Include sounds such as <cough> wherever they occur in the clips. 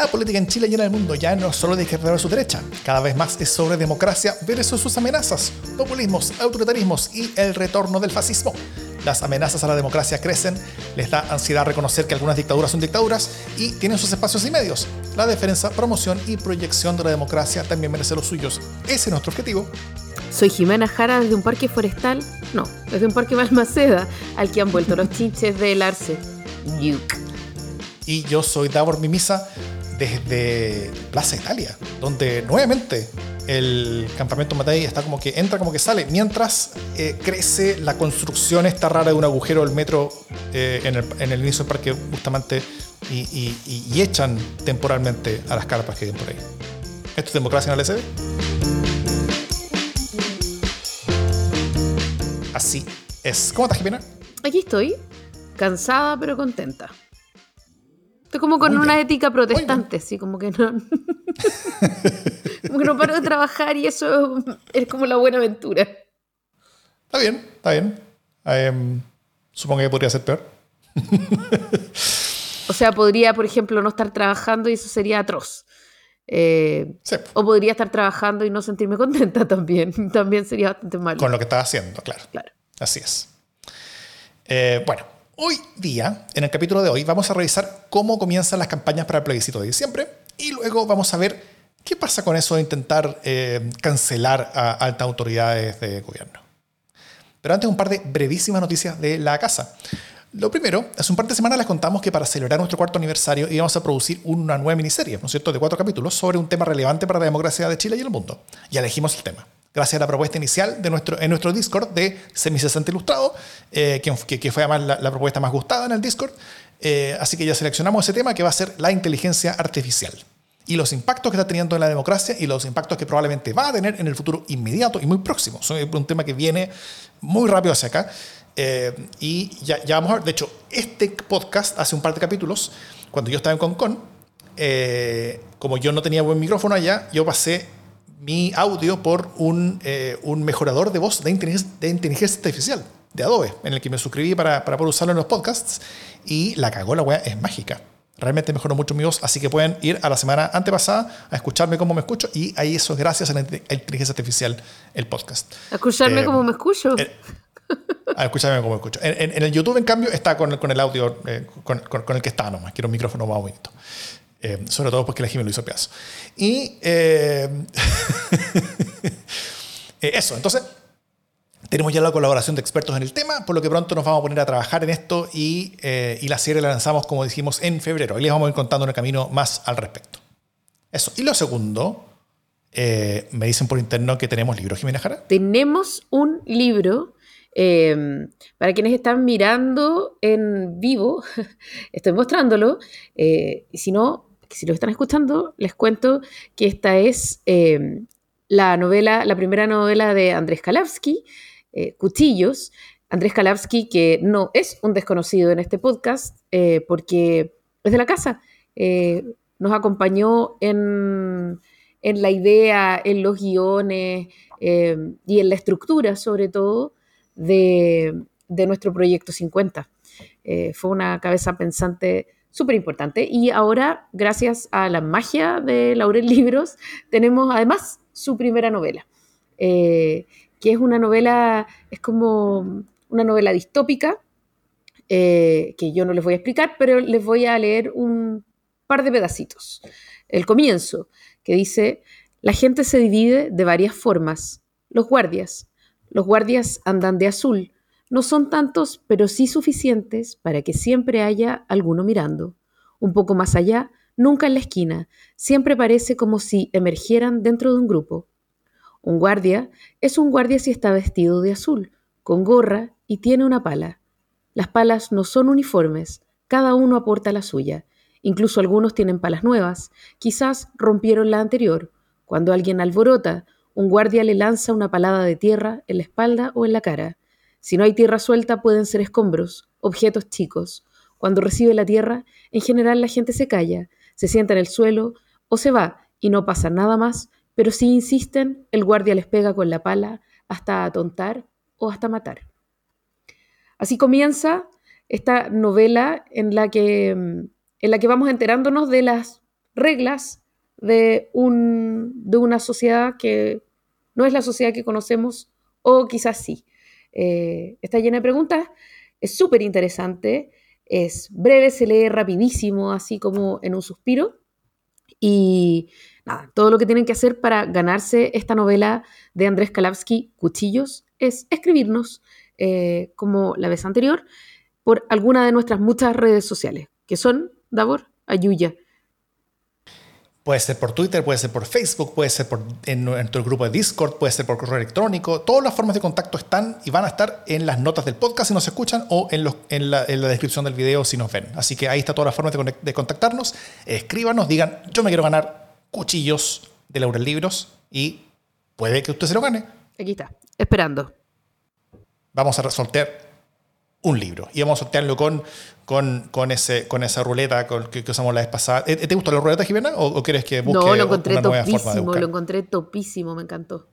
La política en Chile y en el mundo ya no es solo de izquierda versus derecha, cada vez más es sobre democracia versus sus amenazas, populismos, autoritarismos y el retorno del fascismo. Las amenazas a la democracia crecen, les da ansiedad reconocer que algunas dictaduras son dictaduras y tienen sus espacios y medios. La defensa, promoción y proyección de la democracia también merece los suyos. Ese es nuestro objetivo. Soy Jimena Jara desde un parque forestal, no, desde un parque Balmaceda, al que han vuelto los chinches del arce. Y yo soy Davor Mimisa desde Plaza Italia, donde nuevamente el campamento Matei está como que entra como que sale, mientras eh, crece la construcción esta rara de un agujero del metro eh, en, el, inicio del parque Bustamante y, echan temporalmente a las carpas que hay por ahí. ¿Esto es democracia en el SD? Así es. ¿Cómo estás, Jimena? Aquí estoy, cansada pero contenta. Estoy como con una ética protestante, así como que no. <laughs> como que no paro de trabajar y eso es como la buena aventura. Está bien, está bien. Um, supongo que podría ser peor. o sea, podría, por ejemplo, no estar trabajando y eso sería atroz. Eh, sí. O podría estar trabajando y no sentirme contenta <laughs> también. También sería bastante malo. Con lo que estás haciendo, claro. claro. Así es. Eh, bueno, Hoy día, en el capítulo de hoy, vamos a revisar cómo comienzan las campañas para el plebiscito de diciembre y luego vamos a ver qué pasa con eso de intentar eh, cancelar a altas autoridades de gobierno. Pero antes un par de brevísimas noticias de la casa. Lo primero, hace un par de semanas les contamos que para celebrar nuestro cuarto aniversario íbamos a producir una nueva miniserie, ¿no es cierto?, de cuatro capítulos sobre un tema relevante para la democracia de Chile y el mundo. Y elegimos el tema gracias a la propuesta inicial de nuestro, en nuestro Discord de Semi60 Ilustrado, eh, que, que, fue además la, propuesta más gustada en el Discord. Eh, así que ya seleccionamos ese tema que va a ser la inteligencia artificial y los impactos que está teniendo en la democracia y los impactos que probablemente va a tener en el futuro inmediato y muy próximo. Es un tema que viene muy rápido hacia acá. Eh, y ya, ya, vamos a ver, de hecho, este podcast hace un par de capítulos, cuando yo estaba en Concon, como yo no tenía buen micrófono allá, yo pasé mi audio por un, eh, un mejorador de voz de inteligencia, de inteligencia, artificial de Adobe, en el que me suscribí para, para poder usarlo en los podcasts y la cagó, la weá es mágica. Realmente mejoró mucho mi voz, así que pueden ir a la semana antepasada a escucharme cómo me escucho y ahí eso es gracias a la inteligencia artificial, el podcast. ¿A escucharme eh, cómo me escucho? Eh, a escucharme cómo me escucho. En, en, el YouTube, en cambio, está con, con el audio, eh, con, con, el que está nomás. Quiero un micrófono más bonito. Eh, sobre todo porque la Jimmy lo hizo pedazo. Y eh, <laughs> eh, eso, entonces tenemos ya la colaboración de expertos en el tema, por lo que pronto nos vamos a poner a trabajar en esto y, y la serie la lanzamos, como dijimos, en febrero. Y les vamos a ir contando en el camino más al respecto. Eso. Y lo segundo, me dicen por interno que tenemos libros, Jimena Jara. Tenemos un libro. para quienes están mirando en vivo, <laughs> estoy mostrándolo. y si no, si lo están escuchando, les cuento que esta es eh, la novela, la primera novela de Andrés Kalavsky, eh, Cuchillos. Andrés Kalavsky, que no es un desconocido en este podcast, eh, porque es de la casa. nos acompañó en, la idea, en los guiones y en la estructura, sobre todo, de, de nuestro proyecto 50. fue una cabeza pensante súper importante. Y ahora, gracias a la magia de Laurel Libros, tenemos además su primera novela, eh, que es una novela, es como una novela distópica, eh, que yo no les voy a explicar, pero les voy a leer un par de pedacitos. El comienzo, que dice, la gente se divide de varias formas. Los guardias. Los guardias andan de azul no son tantos, pero sí suficientes para que siempre haya alguno mirando. Un poco más allá, nunca en la esquina, siempre parece como si emergieran dentro de un grupo. Un guardia es un guardia si está vestido de azul, con gorra y tiene una pala. Las palas no son uniformes, cada uno aporta la suya. Incluso algunos tienen palas nuevas, quizás rompieron la anterior. Cuando alguien alborota, un guardia le lanza una palada de tierra en la espalda o en la cara. Si no hay tierra suelta, pueden ser escombros, objetos chicos. Cuando recibe la tierra, en general la gente se calla, se sienta en el suelo o se va y no pasa nada más, pero si insisten, el guardia les pega con la pala hasta atontar o hasta matar. Así comienza esta novela en la que, en la que vamos enterándonos de las reglas de, un, de una sociedad que no es la sociedad que conocemos o quizás sí. Eh, está llena de preguntas, es súper interesante, es breve, se lee rapidísimo, así como en un suspiro. Y nada, todo lo que tienen que hacer para ganarse esta novela de Andrés Kalavsky, Cuchillos, es escribirnos, eh, como la vez anterior, por alguna de nuestras muchas redes sociales, que son, Davor, Ayuya, Puede ser por Twitter, puede ser por Facebook, puede ser por, en nuestro grupo de Discord, puede ser por correo electrónico. Todas las formas de contacto están y van a estar en las notas del podcast si nos escuchan o en, los, en, la, descripción del video si nos ven. Así que ahí está todas las formas de, de contactarnos. Escríbanos, digan, yo me quiero ganar cuchillos de Laurel Libros y puede que usted se lo gane. Aquí está, esperando. Vamos a resolver un libro. Y vamos a sortearlo con, con, con, ese, con esa ruleta que, usamos la vez pasada. ¿Eh, ¿Te gustó la ruleta, Jimena? ¿O, quieres que busque no, lo encontré una nueva topísimo, forma de Lo encontré topísimo, me encantó.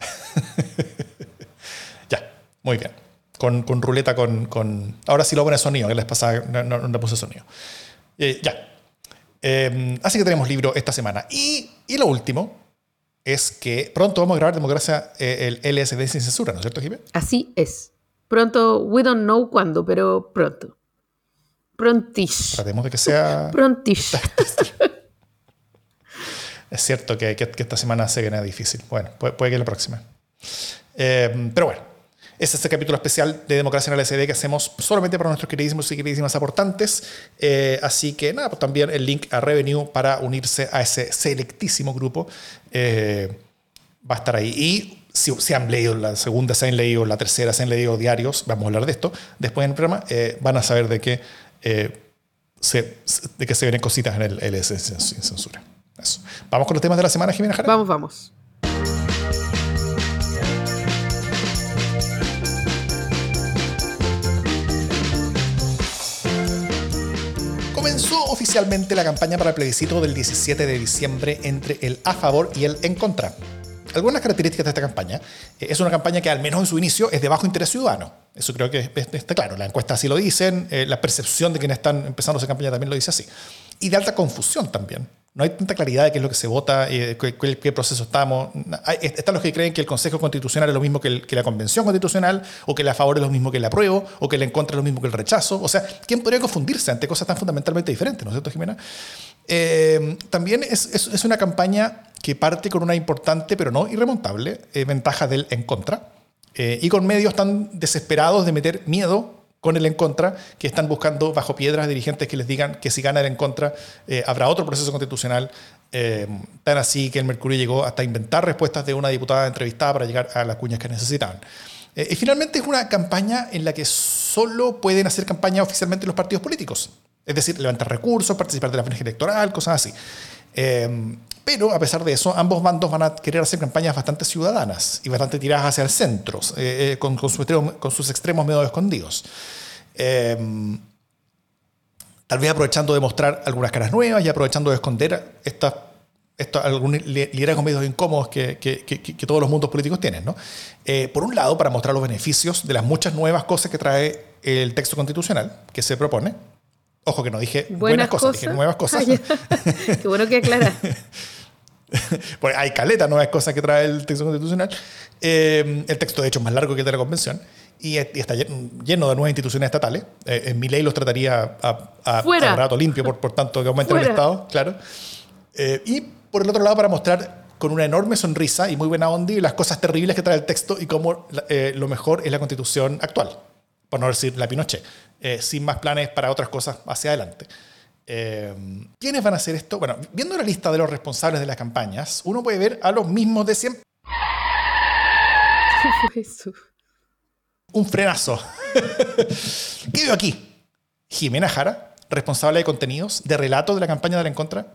<laughs> ya, muy bien. Con, con ruleta, con, con, Ahora sí lo pone sonido, que la vez pasada no, no, puse sonido. Eh, ya. Em, así que tenemos libro esta semana. Y, y, lo último es que pronto vamos a grabar Democracia, eh, el LSD sin censura, ¿no es cierto, Jimena? Así es. Pronto, we don't know cuándo, pero pronto. Prontish. Tratemos de que sea. Prontish. <laughs> es cierto que, esta semana se viene difícil. Bueno, puede, que la próxima. Eh, pero bueno, es este capítulo especial de Democracia en el SD que hacemos solamente para nuestros queridísimos y queridísimas aportantes. Eh, así que nada, pues también el link a Revenue para unirse a ese selectísimo grupo eh, va a estar ahí. Y si, se han leído la segunda, se han leído la tercera, se han leído diarios, vamos a hablar de esto después en el programa, eh, van a saber de que, eh, se, de que se vienen cositas en el LS sin censura. Vamos con los temas de la semana, Jimena Jara. Vamos, vamos. Comenzó oficialmente la campaña para el plebiscito del 17 de diciembre entre el a favor y el en contra algunas características de esta campaña. Eh, es una campaña que al menos en su inicio es de bajo interés ciudadano. Eso creo que está claro. La encuesta así lo dicen, eh, la percepción de quienes están empezando esa campaña también lo dice así. Y de alta confusión también. No hay tanta claridad de qué es lo que se vota, eh, qué, qué, proceso estamos. están los que creen que el Consejo Constitucional es lo mismo que, la Convención Constitucional, o que la favor es lo mismo que el apruebo, o que el en contra es lo mismo que el rechazo. O sea, ¿quién podría confundirse ante cosas tan fundamentalmente diferentes? ¿No es cierto, Jimena? también es, es, es una campaña que parte con una importante, pero no irremontable, eh, ventaja del en contra, eh, y con medios tan desesperados de meter miedo con el en contra, que están buscando bajo piedras dirigentes que les digan que si gana el en contra eh, habrá otro proceso constitucional, tan así que el Mercurio llegó hasta inventar respuestas de una diputada entrevistada para llegar a las cuñas que necesitaban. y finalmente es una campaña en la que solo pueden hacer campaña oficialmente los partidos políticos, es decir, levantar recursos, participar de la franja electoral, cosas así. Pero a pesar de eso, ambos bandos van a querer hacer campañas bastante ciudadanas y bastante tiradas hacia el centro, eh, eh, con, sus extremos medio escondidos. Em, tal vez aprovechando de mostrar algunas caras nuevas y aprovechando de esconder estas algunos liderazgos medios incómodos que, todos los mundos políticos tienen. ¿no? Eh, por un lado, para mostrar los beneficios de las muchas nuevas cosas que trae el texto constitucional que se propone, Ojo que no dije buenas, cosas, dije nuevas cosas. <laughs> Qué bueno que aclara. <laughs> Porque hay caleta nuevas cosas que trae el texto constitucional. Eh, el texto, de hecho, es más largo que el de la convención. Y, está lleno de nuevas instituciones estatales. Eh, en mi ley los trataría a, a, rato limpio, por, por tanto, que aumenten el Estado, claro. Eh, y por el otro lado, para mostrar con una enorme sonrisa y muy buena onda las cosas terribles que trae el texto y cómo lo mejor es la constitución actual, por no decir la Pinochet. Eh, sin más planes para otras cosas hacia adelante. Eh, ¿Quiénes van a hacer esto? Bueno, viendo la lista de los responsables de las campañas, uno puede ver a los mismos de siempre. <laughs> Un frenazo. <laughs> ¿Qué veo aquí? Jimena Jara, responsable de contenidos, de relato de la campaña de la Encontra.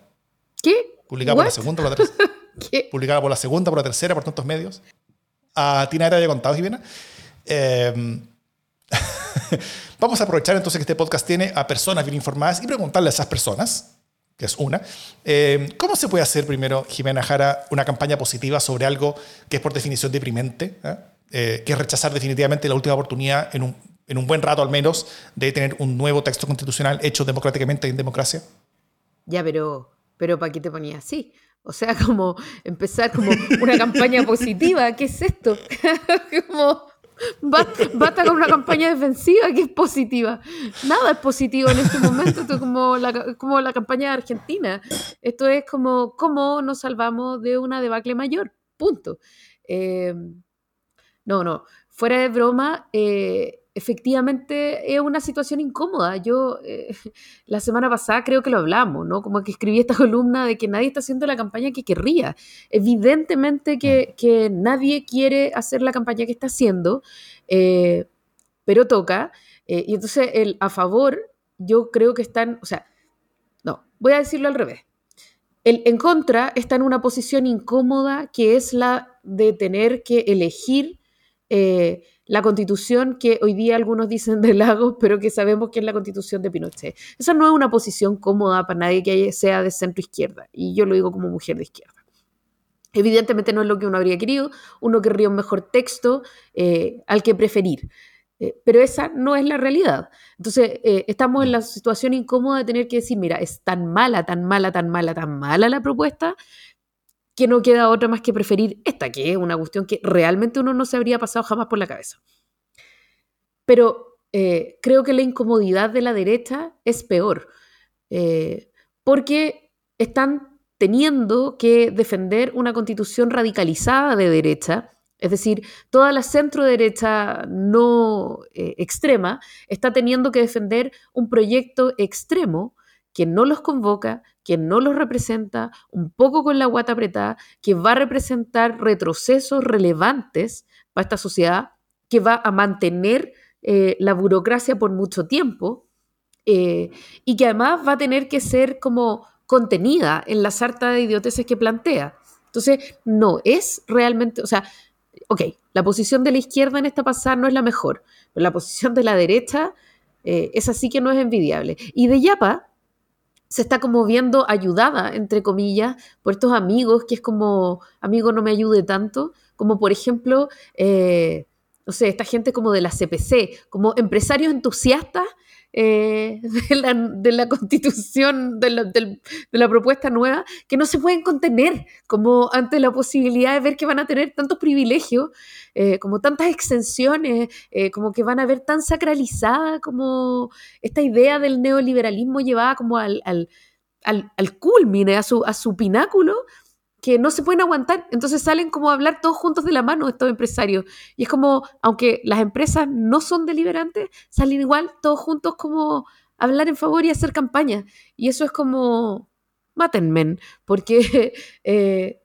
¿Qué? Publicada por la segunda, por la tercera. <laughs> Publicada por la segunda, por la tercera, por tantos medios. A Tina te había contado, Jimena. Eh, <laughs> Vamos a aprovechar entonces que este podcast tiene a personas bien informadas y preguntarle a esas personas, que es una, eh, ¿cómo se puede hacer primero, Jimena Jara, una campaña positiva sobre algo que es por definición deprimente, ¿eh? Eh, que es rechazar definitivamente la última oportunidad en un, en un buen rato al menos de tener un nuevo texto constitucional hecho democráticamente en democracia? Ya, pero, pero ¿para qué te ponías así? O sea, <laughs> como empezar como una campaña positiva, ¿qué es esto? <laughs> como basta con una campaña defensiva que es positiva. Nada es positivo en este momento, esto es como la, como la campaña de Argentina. Esto es como cómo nos salvamos de una debacle mayor, punto. Eh, no, no, fuera de broma, eh, efectivamente es una situación incómoda. Yo eh, <laughs> la semana pasada creo que lo hablamos, ¿no? Como que escribí esta <laughs> columna de que nadie está haciendo la campaña que querría. Evidentemente que, mm. nadie quiere hacer la campaña que está haciendo, eh, pero toca. Eh, y entonces el a favor, yo creo que están, o sea, no, voy a decirlo al revés. El en contra está en una posición incómoda que es la de tener que elegir la constitución que hoy día algunos dicen de Lagos, pero que sabemos que es la constitución de Pinochet. Esa no es una posición cómoda para nadie que sea de centro izquierda, y yo lo digo como mujer de izquierda. Evidentemente no es lo que uno habría querido, uno querría un mejor texto eh, al que preferir, eh, pero esa no es la realidad. Entonces, eh, estamos en la situación incómoda de tener que decir, mira, es tan mala, tan mala, tan mala, tan mala la propuesta, que no queda otra más que preferir esta, que es una cuestión que realmente uno no se habría pasado jamás por la cabeza. Pero eh, creo que la incomodidad de la derecha es peor, eh, porque están teniendo que defender una constitución radicalizada de derecha, es decir, toda la centro derecha no eh, extrema está teniendo que defender un proyecto extremo que no los convoca, que no los representa, un poco con la guata apretada, que va a representar retrocesos relevantes para esta sociedad, que va a mantener eh, la burocracia por mucho tiempo eh, y que además va a tener que ser como contenida en la sarta de idioteces que plantea. Entonces, no es realmente, o sea, ok, la posición de la izquierda en esta pasada no es la mejor, pero la posición de la derecha eh, es así que no es envidiable. Y de Yapa, se está como viendo ayudada, entre comillas, por estos amigos, que es como, amigo no me ayude tanto, como por ejemplo, eh, no sé, esta gente como de la CPC, como empresarios entusiastas eh, <laughs> de, la, constitución, de la, propuesta nueva, que no se pueden contener como ante la posibilidad de ver que van a tener tantos privilegios, eh, como tantas extensiones, eh, como que van a ver tan sacralizada como esta idea del neoliberalismo llevada como al, al, al, al culmine, a su, a su pináculo, que no se pueden aguantar. Entonces salen como a hablar todos juntos de la mano estos empresarios. Y es como, aunque las empresas no son deliberantes, salen igual todos juntos como a hablar en favor y hacer campaña. Y eso es como, mátenme, porque <laughs> eh,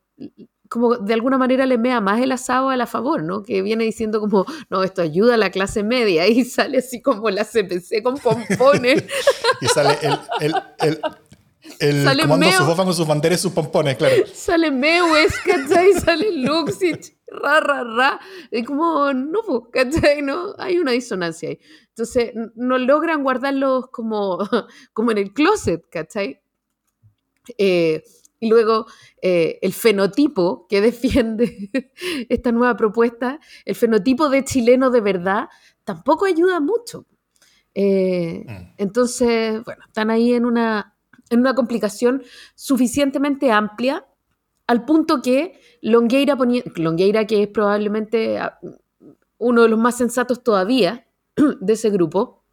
como de alguna manera le mea más el asado a la favor, ¿no? Que viene diciendo como, no, esto ayuda a la clase media <laughs> y sale así como la CPC con pompones. <laughs> y sale el, el sale comando Meo, con sus banderas y sus pompones, claro. Sale Mewes, ¿cachai? <laughs> Sale Luxich, ra, ra, ra. Y como, no, ¿cachai? No, hay una disonancia ahí. Entonces, no logran guardarlos como, <laughs> como en el closet, ¿cachai? Eh, y luego eh, el fenotipo que defiende <laughs> esta nueva propuesta, el fenotipo de chileno de verdad, tampoco ayuda mucho. Eh, mm. Entonces, bueno, están ahí en una en una complicación suficientemente amplia al punto que Longueira, Longueira que es probablemente ah, uno de los más sensatos todavía <clears throat> de ese grupo,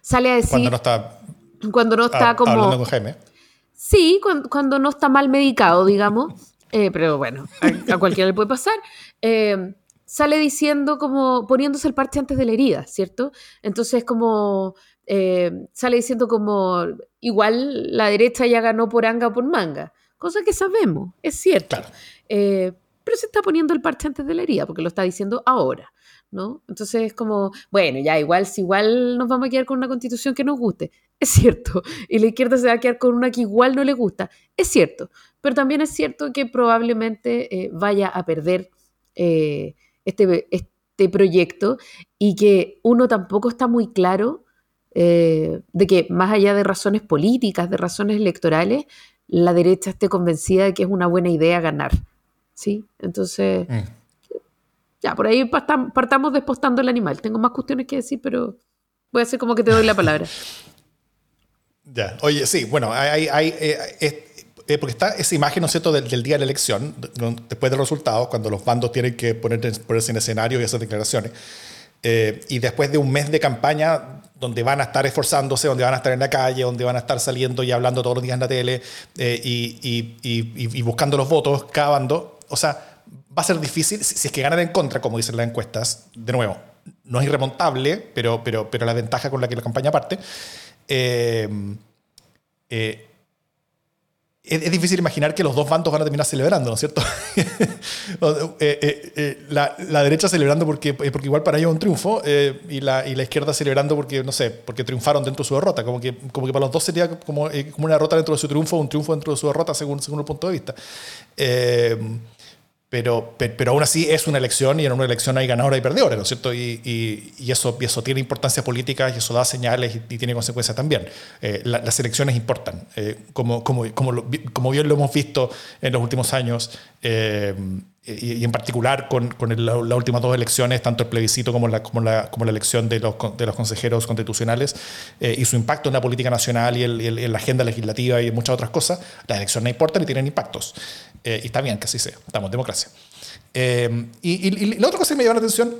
sale a decir... Cuando no está... Cuando no está como... Hablando con Jaime. Sí, cuando, no está mal medicado, digamos. Eh, pero bueno, a, cualquiera le puede pasar. Eh, sale diciendo como poniéndose el parche antes de la herida, ¿cierto? Entonces como eh, sale diciendo como igual la derecha ya ganó por anga o por manga, cosa que sabemos, es cierto. Eh, pero se está poniendo el parche antes de la herida, porque lo está diciendo ahora, ¿no? Entonces es como, bueno, ya igual, si igual nos vamos a quedar con una constitución que nos guste, <laughs> es cierto, y la izquierda se va a quedar con una que igual no le gusta, es cierto, pero también es cierto que probablemente eh, vaya a perder este, este proyecto y que uno tampoco está muy claro eh, de que más allá de razones políticas, de razones electorales, la derecha esté convencida de que es una buena idea ganar. ¿Sí? Entonces, mm. ya, por ahí partamos despostando el animal. Tengo más cuestiones que decir, pero voy a hacer como que te doy la palabra. <laughs> Ya, oye, sí, bueno, hay, hay eh, eh, porque está esa imagen, ¿no es cierto?, del, día de la elección, después de los resultados, cuando los bandos tienen que ponerse en escenario y hacer declaraciones. Eh, y después de un mes de campaña donde van a estar esforzándose, donde van a estar en la calle, donde van a estar saliendo y hablando todos los días en la tele eh, y, y, buscando los votos, cada bando, o sea, va a ser difícil, si, es que ganan en contra, como dicen las encuestas, de nuevo, no es irremontable, pero, pero, pero la ventaja con la que la campaña parte. Eh, es, difícil imaginar que los dos bandos van a terminar celebrando, ¿no es cierto? <laughs> Eh, eh, eh, la, derecha celebrando porque, porque igual para ellos es un triunfo y, la, y la izquierda celebrando porque, no sé, porque triunfaron dentro de su derrota. Como que, como que para los dos sería como, como una derrota dentro de su triunfo, un triunfo dentro de su derrota según, según el punto de vista. Pero, pero, aún así es una elección y en una elección hay ganadores y perdedores, ¿no es cierto? Y, eso tiene importancia política y eso da señales y, tiene consecuencias también. Eh, las elecciones importan, eh, como, como, como, como, bien lo hemos visto en los últimos años. Eh, y, en particular con, con las últimas dos elecciones, tanto el plebiscito como la, como la, como la elección de los, de los consejeros constitucionales eh, y su impacto en la política nacional y, en la agenda legislativa y muchas otras cosas, las elecciones importan y tienen impactos. Eh, y está bien que así sea, estamos en democracia. Eh, y, la otra cosa que me llama la atención,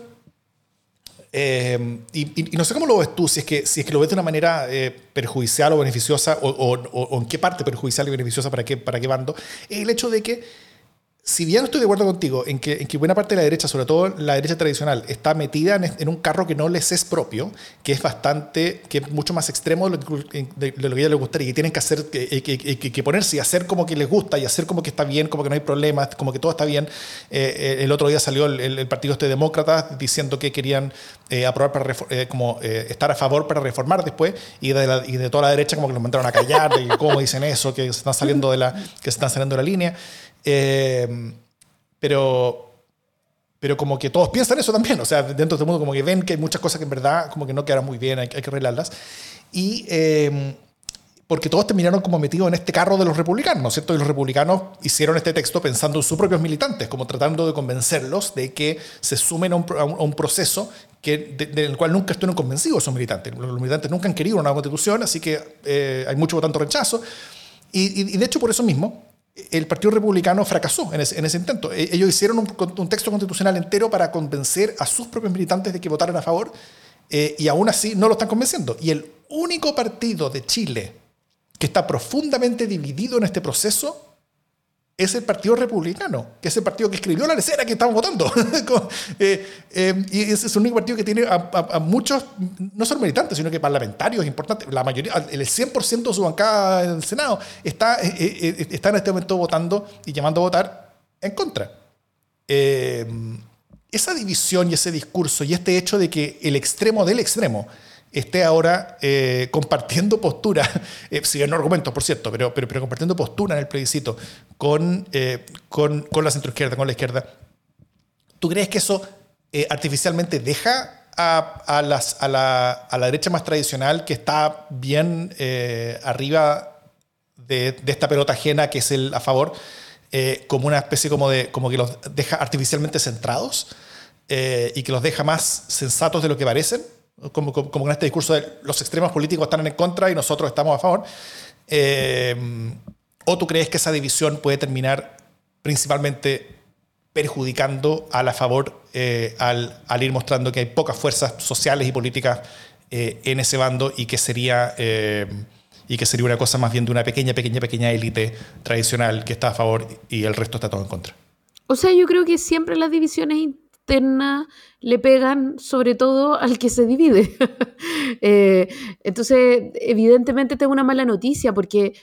y, no sé cómo lo ves tú, si es que, si es que lo ves de una manera perjudicial o beneficiosa, o, o, o, en qué parte perjudicial y beneficiosa para qué, para qué bando, es el hecho de que si bien estoy de acuerdo contigo en que, en que, buena parte de la derecha, sobre todo la derecha tradicional, está metida en, un carro que no les es propio, que es bastante, que es mucho más extremo de lo que, que a les gustaría, y tienen que hacer, que, que, ponerse y hacer como que les gusta y hacer como que está bien, como que no hay problemas, como que todo está bien. Eh, eh, el otro día salió el, partido este demócrata diciendo que querían eh, aprobar para como estar a favor para reformar después, y de, la, y de toda la derecha como que los mandaron a callar, y cómo dicen eso, que se están saliendo de la, que se están saliendo de la línea. Eh, pero, pero como que todos piensan eso también, o sea, dentro del mundo como que ven que hay muchas cosas que en verdad como que no quedan muy bien, hay, hay que arreglarlas. Y eh, porque todos terminaron como metidos en este carro de los republicanos, ¿no es cierto? Y los republicanos hicieron este texto pensando en sus propios militantes, como tratando de convencerlos de que se sumen a un, proceso que, del cual nunca estuvieron convencidos esos militantes. Los militantes nunca han querido una constitución, así que eh, hay mucho tanto rechazo. y, y, de hecho, por eso mismo, el Partido Republicano fracasó en ese, intento. E, ellos hicieron un, texto constitucional entero para convencer a sus propios militantes de que votaran a favor eh, y aún así no lo están convenciendo. Y el único partido de Chile que está profundamente dividido en este proceso es el Partido Republicano, que es el partido que escribió la lecera que estamos votando. <laughs> Eh, eh, y ese es el único partido que tiene a, muchos, no solo militantes, sino que parlamentarios importantes. La mayoría, el 100% de su bancada en el Senado está, eh, está en este momento votando y llamando a votar en contra. esa división y ese discurso y este hecho de que el extremo del extremo esté ahora eh, compartiendo postura, <laughs> eh, si no argumentos, por cierto, pero, pero, pero, compartiendo postura en el plebiscito con, eh, con, con, la centroizquierda, con la izquierda. ¿Tú crees que eso eh, artificialmente deja a, a, las, a, la, a, la, derecha más tradicional que está bien arriba de, de, esta pelota ajena que es el a favor, como una especie como de, como que los deja artificialmente centrados y que los deja más sensatos de lo que parecen? Como, como, en este discurso de los extremos políticos están en contra y nosotros estamos a favor. Eh, ¿O tú crees que esa división puede terminar principalmente perjudicando a la favor eh, al, al, ir mostrando que hay pocas fuerzas sociales y políticas eh, en ese bando y que sería y que sería una cosa más bien de una pequeña, pequeña, pequeña élite tradicional que está a favor y el resto está todo en contra. O sea, yo creo que siempre las divisiones le pegan sobre todo al que se divide. <laughs> Eh, entonces, evidentemente tengo una mala noticia porque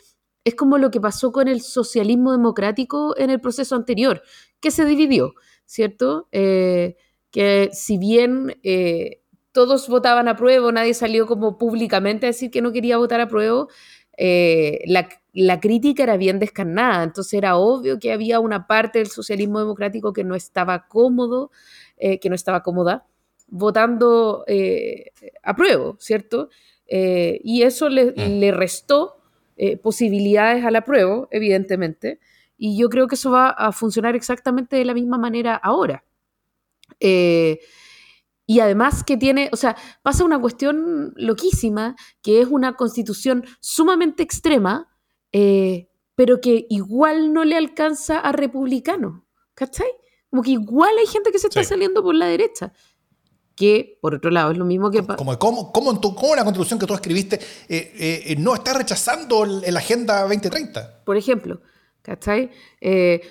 es como lo que pasó con el socialismo democrático en el proceso anterior, que se dividió, ¿cierto? Eh, que si bien eh, todos votaban a prueba, nadie salió como públicamente a decir que no quería votar a prueba, la, la, crítica era bien descarnada, entonces era obvio que había una parte del socialismo democrático que no estaba cómodo eh, que no estaba cómoda, votando eh, a prueba, ¿cierto? Eh, y eso le, mm. le restó posibilidades a la prueba, evidentemente, y yo creo que eso va a funcionar exactamente de la misma manera ahora. Y además que tiene, o sea, pasa una cuestión loquísima, que es una constitución sumamente extrema, eh, pero que igual no le alcanza a republicano, ¿cachai? Como que igual hay gente que se está saliendo por la derecha. Que, por otro lado, es lo mismo que... Como, como, como, una constitución que tú escribiste eh, eh, no está rechazando la Agenda 2030? Por ejemplo, ¿cachai?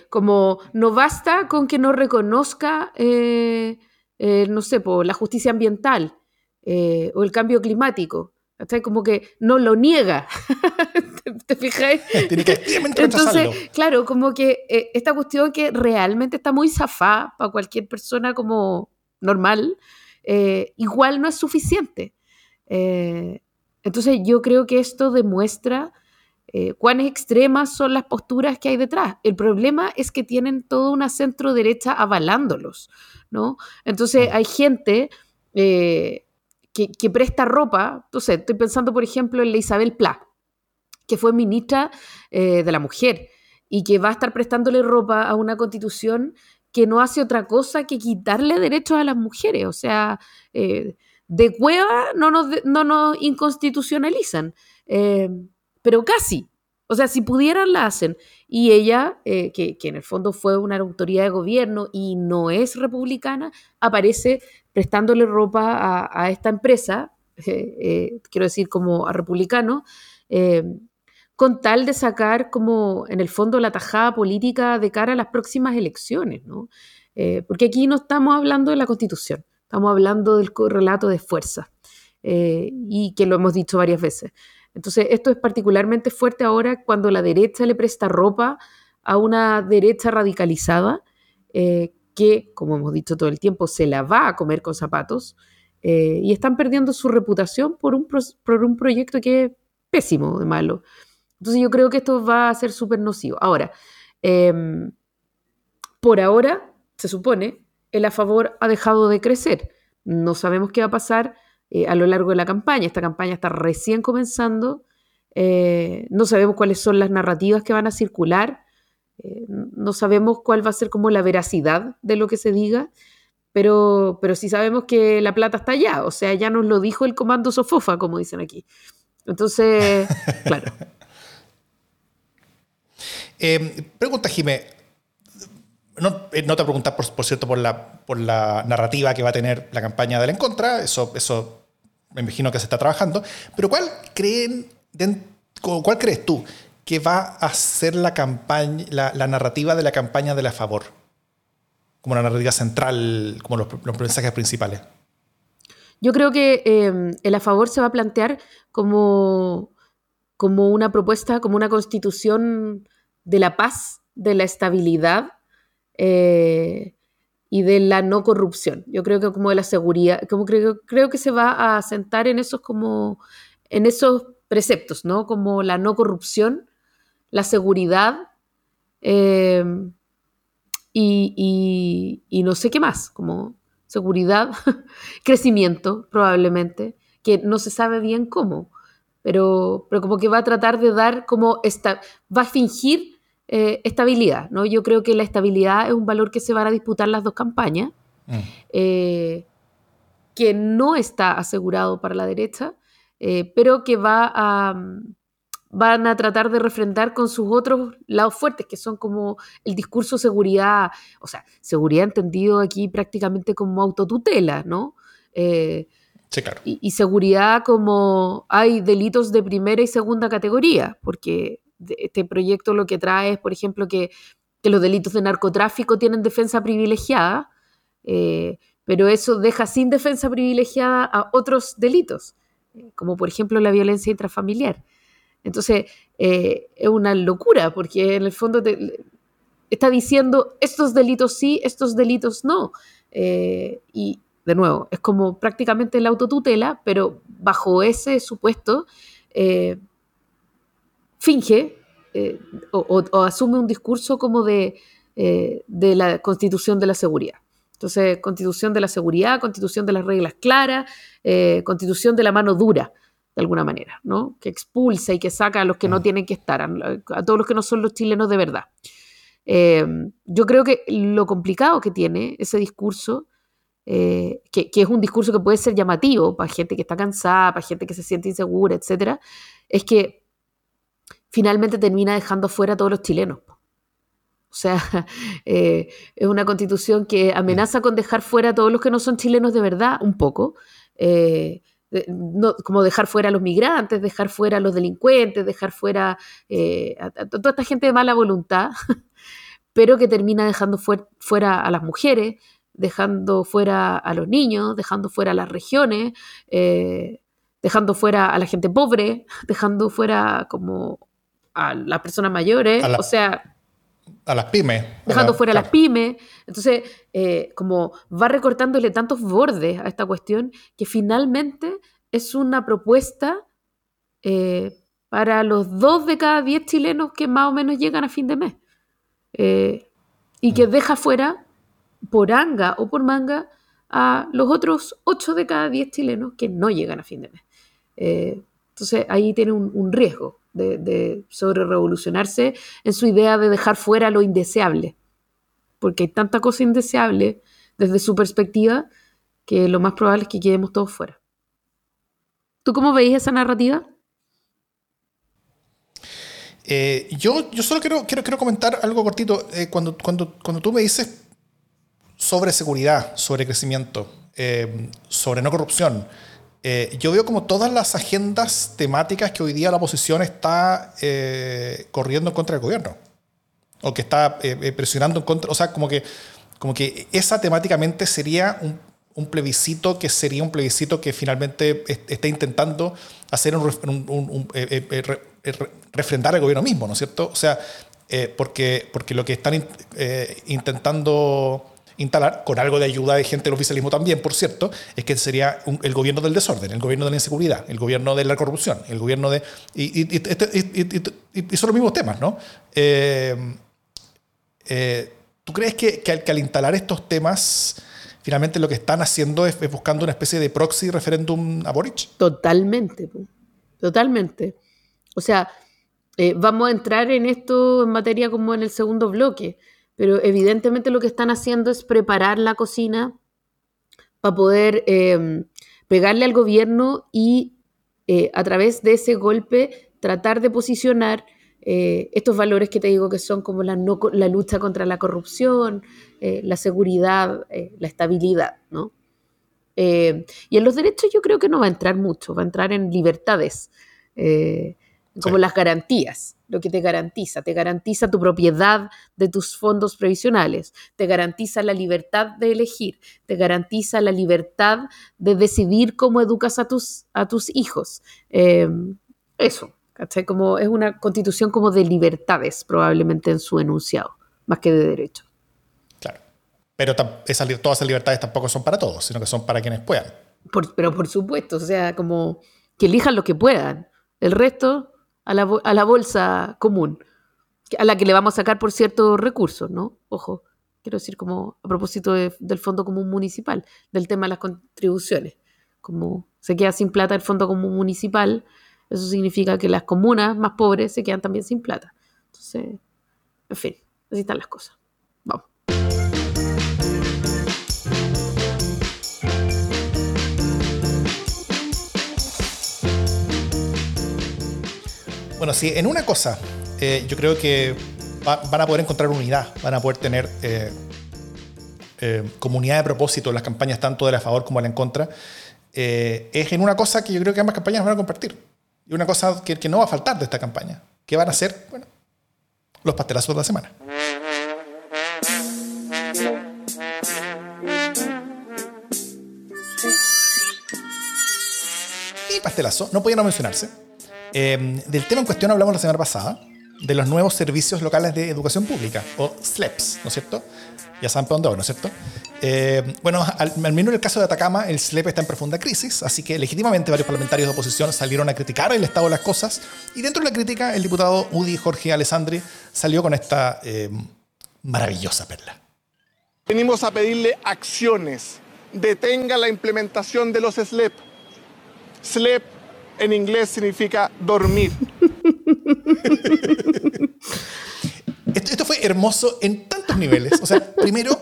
como no basta con que no reconozca eh, no sé, por la justicia ambiental eh, o el cambio climático. Como que no lo niega. <laughs> ¿Te, fijáis? <laughs> Tiene que Entonces, claro, como que eh, esta cuestión que realmente está muy zafada para cualquier persona como normal, igual no es suficiente. entonces yo creo que esto demuestra cuán extremas son las posturas que hay detrás. El problema es que tienen toda una centro derecha avalándolos. ¿No? Entonces hay gente eh, que, presta ropa, entonces estoy pensando por ejemplo en la Isabel Pla, que fue ministra eh, de la mujer y que va a estar prestándole ropa a una constitución que no hace otra cosa que quitarle derechos a las mujeres, o sea, eh, de cueva no nos, no nos inconstitucionalizan, pero casi, o sea, si pudieran, la hacen. Y ella, eh, que, en el fondo fue una autoridad de gobierno y no es republicana, aparece prestándole ropa a, esta empresa, eh, eh, quiero decir, como a republicano, con tal de sacar como, en el fondo, la tajada política de cara a las próximas elecciones, ¿no? porque aquí no estamos hablando de la Constitución, estamos hablando del relato de fuerza, y que lo hemos dicho varias veces. Entonces, esto es particularmente fuerte ahora cuando la derecha le presta ropa a una derecha radicalizada eh, que, como hemos dicho todo el tiempo, se la va a comer con zapatos eh, y están perdiendo su reputación por un, por un proyecto que es pésimo, de malo. Entonces, yo creo que esto va a ser súper nocivo. Ahora, em, por ahora, se supone, el a favor ha dejado de crecer. No sabemos qué va a pasar eh, a lo largo de la campaña. Esta campaña está recién comenzando, eh, no sabemos cuáles son las narrativas que van a circular, eh, no sabemos cuál va a ser como la veracidad de lo que se diga, pero, pero sí sabemos que la plata está allá, o sea, ya nos lo dijo el comando Sofofa, como dicen aquí. Entonces, <laughs> claro. pregunta, Jimé. No, no, te preguntas, por, por, cierto, por la, por la narrativa que va a tener la campaña de la en contra, eso, eso me imagino que se está trabajando, pero ¿cuál creen, cuál crees tú que va a ser la campaña, la, narrativa de la campaña de la favor? Como la narrativa central, como los, mensajes principales. Yo creo que em, el a favor se va a plantear como, como una propuesta, como una constitución de la paz, de la estabilidad, eh, y de la no corrupción. Yo creo que como de la seguridad, como creo, creo que se va a sentar en esos como en esos preceptos, ¿no? Como la no corrupción, la seguridad eh, y, y, no sé qué más, como seguridad, <laughs> crecimiento probablemente, que no se sabe bien cómo, pero, pero como que va a tratar de dar como esta, va a fingir eh, estabilidad, ¿no? Yo creo que la estabilidad es un valor que se van a disputar las dos campañas, mm. eh, que no está asegurado para la derecha, eh, pero que va a, van a tratar de refrendar con sus otros lados fuertes, que son como el discurso seguridad, o sea, seguridad entendido aquí prácticamente como autotutela, ¿no? Sí, claro. y, y, seguridad como hay delitos de primera y segunda categoría, porque este proyecto lo que trae es, por ejemplo, que, los delitos de narcotráfico tienen defensa privilegiada, eh, pero eso deja sin defensa privilegiada a otros delitos, eh, como por ejemplo la violencia intrafamiliar. Entonces, eh, es una locura, porque en el fondo está diciendo estos delitos sí, estos delitos no. y de nuevo, es como prácticamente la autotutela, pero bajo ese supuesto finge eh, o, asume un discurso como de, eh, de, la constitución de la seguridad. Entonces, constitución de la seguridad, constitución de las reglas claras, eh, constitución de la mano dura, de alguna manera, ¿no? Que expulsa y que saca a los que no mm. tienen que estar, a, todos los que no son los chilenos de verdad. yo creo que lo complicado que tiene ese discurso que, que, es un discurso que puede ser llamativo para gente que está cansada, para gente que se siente insegura, etc., es que finalmente termina dejando fuera a todos los chilenos. O sea, <laughs> eh, es una constitución que amenaza con dejar fuera a todos los que no son chilenos de verdad, un poco. Eh, como dejar fuera a los migrantes, dejar fuera a los delincuentes, dejar fuera eh, a, toda esta gente de mala voluntad, <laughs> pero que termina dejando fuera a las mujeres, dejando fuera a los niños, dejando fuera a las regiones, dejando fuera a la gente pobre, <laughs> dejando fuera como a las personas mayores, o sea... A las pymes. Dejando fuera a las pymes. Entonces, eh, como va recortándole tantos bordes a esta cuestión que finalmente es una propuesta eh, para los dos de cada diez chilenos que más o menos llegan a fin de mes. Eh, y que mm. deja fuera, por anga o por manga, a los otros ocho de cada diez chilenos que no llegan a fin de mes. Entonces ahí tiene un riesgo de, sobre revolucionarse en su idea de dejar fuera lo indeseable. Porque hay tanta cosa indeseable desde su perspectiva que lo más probable es que quedemos todos fuera. ¿Tú cómo veis esa narrativa? Eh, yo, yo solo quiero, quiero, quiero comentar algo cortito. Eh, cuando, cuando, cuando tú me dices sobre seguridad, sobre crecimiento, eh, sobre no corrupción, eh, yo veo como todas las agendas temáticas que hoy día la oposición está eh, corriendo en contra del gobierno. O que está eh, presionando en contra. O sea, como que, como que esa temáticamente sería un, un plebiscito que sería un plebiscito que finalmente está intentando hacer un, un, refrendar el gobierno mismo, ¿no es cierto? O sea, porque, porque lo que están intentando instalar, con algo de ayuda de gente del oficialismo también, por cierto, es que sería el gobierno del desorden, el gobierno de la inseguridad, el gobierno de la corrupción, el gobierno de... Y, y, son los mismos temas, ¿no? Eh, eh, ¿Tú crees que, al, instalar estos temas, finalmente lo que están haciendo es, buscando una especie de proxy referéndum a Boric? Totalmente, totalmente. O sea, eh, vamos a entrar en esto en materia como en el segundo bloque pero evidentemente lo que están haciendo es preparar la cocina para poder em, pegarle al gobierno y eh, a través de ese golpe tratar de posicionar eh, estos valores que te digo que son como la, la lucha contra la corrupción, eh, la seguridad, la estabilidad, ¿no? y en los derechos yo creo que no va a entrar mucho, va a entrar en libertades, como las garantías lo que te garantiza. Te garantiza tu propiedad de tus fondos previsionales, te garantiza la libertad de elegir, te garantiza la libertad de decidir cómo educas a tus, a tus hijos. Em, eso, ¿cachai? Como es una constitución como de libertades probablemente en su enunciado, más que de derechos. Claro. Pero esas, todas esas libertades tampoco son para todos, sino que son para quienes puedan. pero por supuesto, o sea, como que elijan lo que puedan. El resto a la, bolsa común, a la que le vamos a sacar por ciertos recursos, ¿no? Ojo, quiero decir como a propósito del Fondo Común Municipal, del tema de las contribuciones. Como se queda sin plata el Fondo Común Municipal, eso significa que las comunas más pobres se quedan también sin plata. Entonces, en fin, así están las cosas. Bueno, sí, en una cosa, eh, yo creo que van a poder encontrar unidad, van a poder tener eh, eh, comunidad de propósito en las campañas tanto de la favor como de la en contra. es en una cosa que yo creo que ambas campañas van a compartir. Y una cosa que, que no va a faltar de esta campaña. ¿Qué van a ser? Bueno, los pastelazos de la semana. Y pastelazo, no podía no mencionarse Em, del tema en cuestión hablamos la semana pasada, de los nuevos servicios locales de educación pública, o SLEPs, ¿no es cierto? Ya saben por dónde voy, ¿no es cierto? Em, bueno, al, menos en el caso de Atacama, el SLEP está en profunda crisis, así que legítimamente varios parlamentarios de oposición salieron a criticar el estado de las cosas, y dentro de la crítica, el diputado Udi Jorge Alessandri salió con esta em, maravillosa perla. Venimos a pedirle acciones, detenga la implementación de los SLEP. SLEP en inglés significa dormir. <laughs> esto, fue hermoso en tantos niveles. O sea, primero,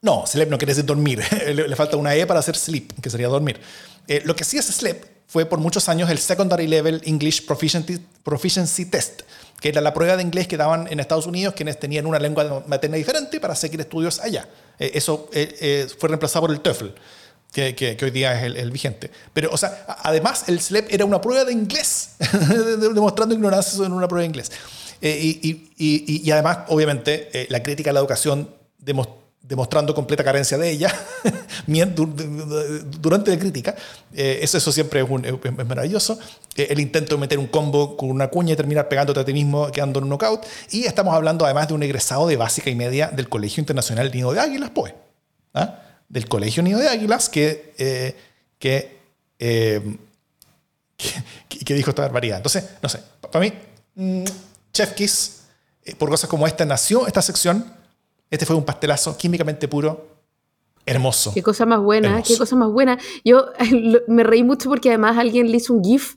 No, sleep no quiere decir dormir. <laughs> le, falta una E para hacer sleep, que sería dormir. Eh, lo que sí es sleep fue por muchos años el Secondary Level English Proficiency, Proficiency Test, que era la prueba de inglés que daban en Estados Unidos quienes tenían una lengua materna diferente para seguir estudios allá. Eh, eso eh, fue reemplazado por el TOEFL. Que, que, hoy día es el, vigente. Pero, o sea, además el SLEP era una prueba de inglés, <laughs> demostrando ignorancia en una prueba de inglés. y, y, y, además, obviamente, la crítica a la educación demostró demostrando completa carencia de ella <laughs> durante la crítica. Eh, eso, eso siempre es, maravilloso. Eh, el intento de meter un combo con una cuña y terminar pegándote a ti mismo quedando en un knockout. Y estamos hablando además de un egresado de básica y media del Colegio Internacional Nido de Águilas, pues. ¿ah? Del Colegio Nido de Águilas que, eh, que, que, dijo esta barbaridad. Entonces, no sé, para mí, mm, Chef Kiss, por cosas como esta, nació esta sección este fue un pastelazo químicamente puro, hermoso. Qué cosa más buena, qué cosa más buena. Yo <laughs> me reí mucho porque además alguien le hizo un GIF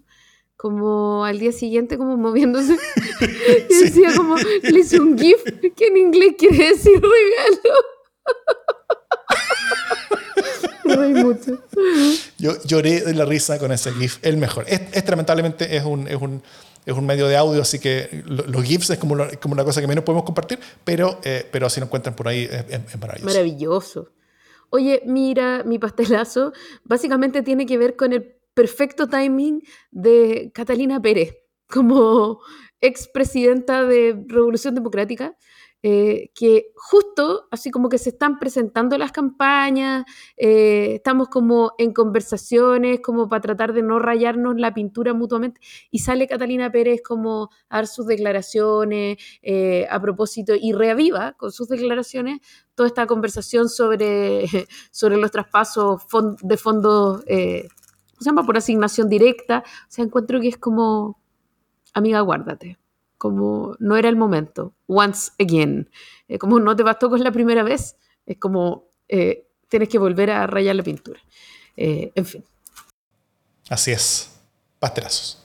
como al día siguiente como moviéndose. <laughs> <laughs> y decía como, le hizo un GIF que en inglés quiere decir regalo. Me reí mucho. Yo lloré de la risa con ese GIF, el mejor. Este, lamentablemente es un, es un es un medio de audio, así que los GIFs es como, como una cosa que menos podemos compartir, pero, eh, pero si nos encuentran por ahí es, maravilloso. Maravilloso. Oye, mira, mi pastelazo básicamente tiene que ver con el perfecto timing de Catalina Pérez como expresidenta de Revolución Democrática eh, que justo así como que se están presentando las campañas, eh, estamos como en conversaciones como para tratar de no rayarnos la pintura mutuamente y sale Catalina Pérez como a dar sus declaraciones eh, a propósito y reaviva con sus declaraciones toda esta conversación sobre, <laughs> sobre los traspasos de fondos, se llama? Por asignación directa. O sea, encuentro que es como, amiga, guárdate como no era el momento, once again. Eh, como no te bastó con la primera vez, es como eh, tienes que volver a rayar la pintura. Eh, en fin. Así es. Pastelazos.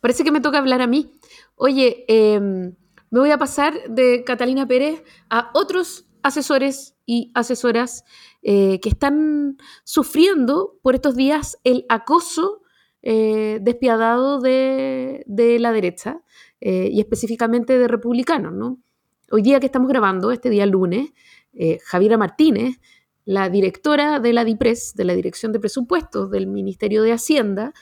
Parece que me toca hablar a mí. Oye, em, me voy a pasar de Catalina Pérez a otros asesores y asesoras eh, que están sufriendo por estos días el acoso eh, despiadado de, la derecha eh, y específicamente de republicanos. ¿no? Hoy día que estamos grabando, este día lunes, Javiera Martínez, la directora de la DIPRES, de la Dirección de Presupuestos del Ministerio de Hacienda,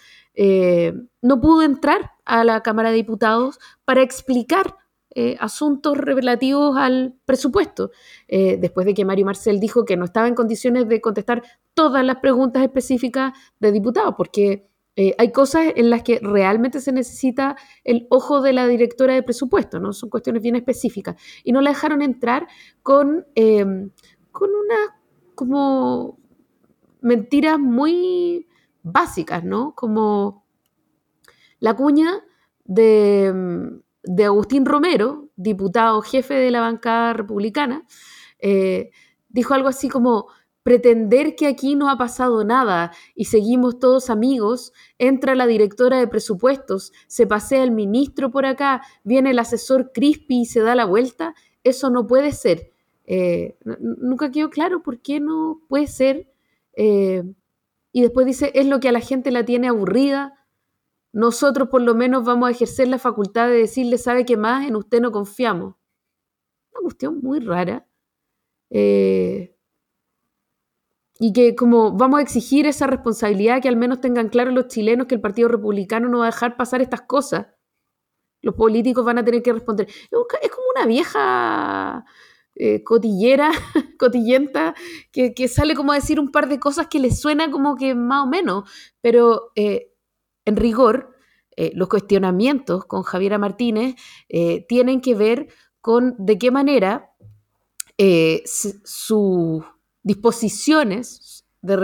no pudo entrar a la Cámara de Diputados para explicar eh, asuntos relativos al presupuesto, eh, después de que Mario Marcel dijo que no estaba en condiciones de contestar todas las preguntas específicas de diputados, porque eh, hay cosas en las que realmente se necesita el ojo de la directora de presupuesto, ¿no? Son cuestiones bien específicas. Y no la dejaron entrar con, con una como mentiras muy básicas, ¿no? Como la cuña de de Agustín Romero, diputado jefe de la bancada republicana, eh, dijo algo así como, pretender que aquí no ha pasado nada y seguimos todos amigos, entra la directora de presupuestos, se pasea el ministro por acá, viene el asesor Crispy y se da la vuelta, eso no puede ser. Eh, nunca quedó claro por qué no puede ser. Eh, y después dice, es lo que a la gente la tiene aburrida, nosotros por lo menos vamos a ejercer la facultad de decirle, ¿sabe qué más? En usted no confiamos. Una cuestión muy rara. Eh, y que como vamos a exigir esa responsabilidad, que al menos tengan claro los chilenos que el Partido Republicano no va a dejar pasar estas cosas. Los políticos van a tener que responder. Es como una vieja eh, cotillera, <laughs> cotillenta, que, sale como a decir un par de cosas que le suena como que más o menos, pero eh, en rigor, eh, los cuestionamientos con Javiera Martínez eh, tienen que ver con de qué manera eh, sus disposiciones de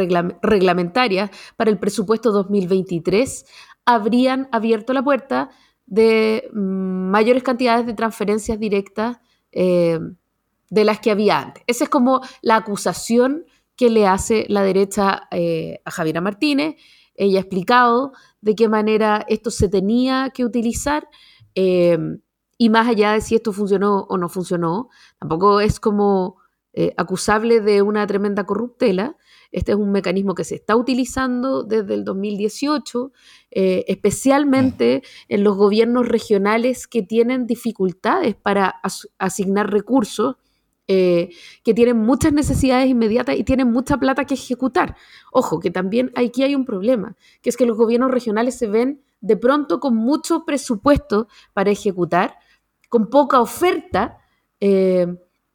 reglamentarias para el presupuesto 2023 habrían abierto la puerta de mm, mayores cantidades de transferencias directas de las que había antes. Esa es como la acusación que le hace la derecha a Javiera Martínez. Ella ha explicado de qué manera esto se tenía que utilizar. Eh, y más allá de si esto funcionó o no funcionó, tampoco es como eh, acusable de una tremenda corruptela. Este es un mecanismo que se está utilizando desde el 2018, eh, especialmente en los gobiernos regionales que tienen dificultades para asignar recursos, eh, que tienen muchas necesidades inmediatas y tienen mucha plata que ejecutar. Ojo, que también aquí hay un problema, que es que los gobiernos regionales se ven de pronto con mucho presupuesto para ejecutar, con poca oferta. Eh,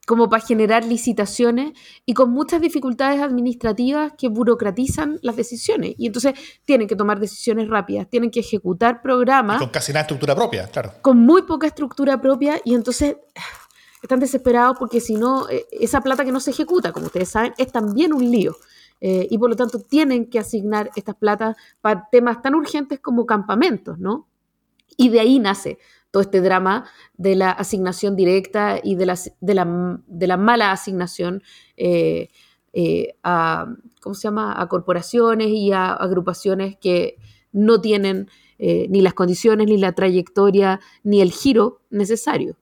como para generar licitaciones y con muchas dificultades administrativas que burocratizan las decisiones. Y entonces tienen que tomar decisiones rápidas, tienen que ejecutar programas. con casi nada estructura propia, claro. Con muy poca estructura propia y entonces están desesperados porque si no, eh, esa plata que no se ejecuta, como ustedes saben, es también un lío. Eh, y por lo tanto tienen que asignar estas platas para temas tan urgentes como campamentos, ¿no? Y de ahí nace todo este drama de la asignación directa y de la, de la, mala asignación eh, a, ¿cómo se llama? a corporaciones y a agrupaciones que no tienen ni las condiciones, ni la trayectoria, ni el giro necesario.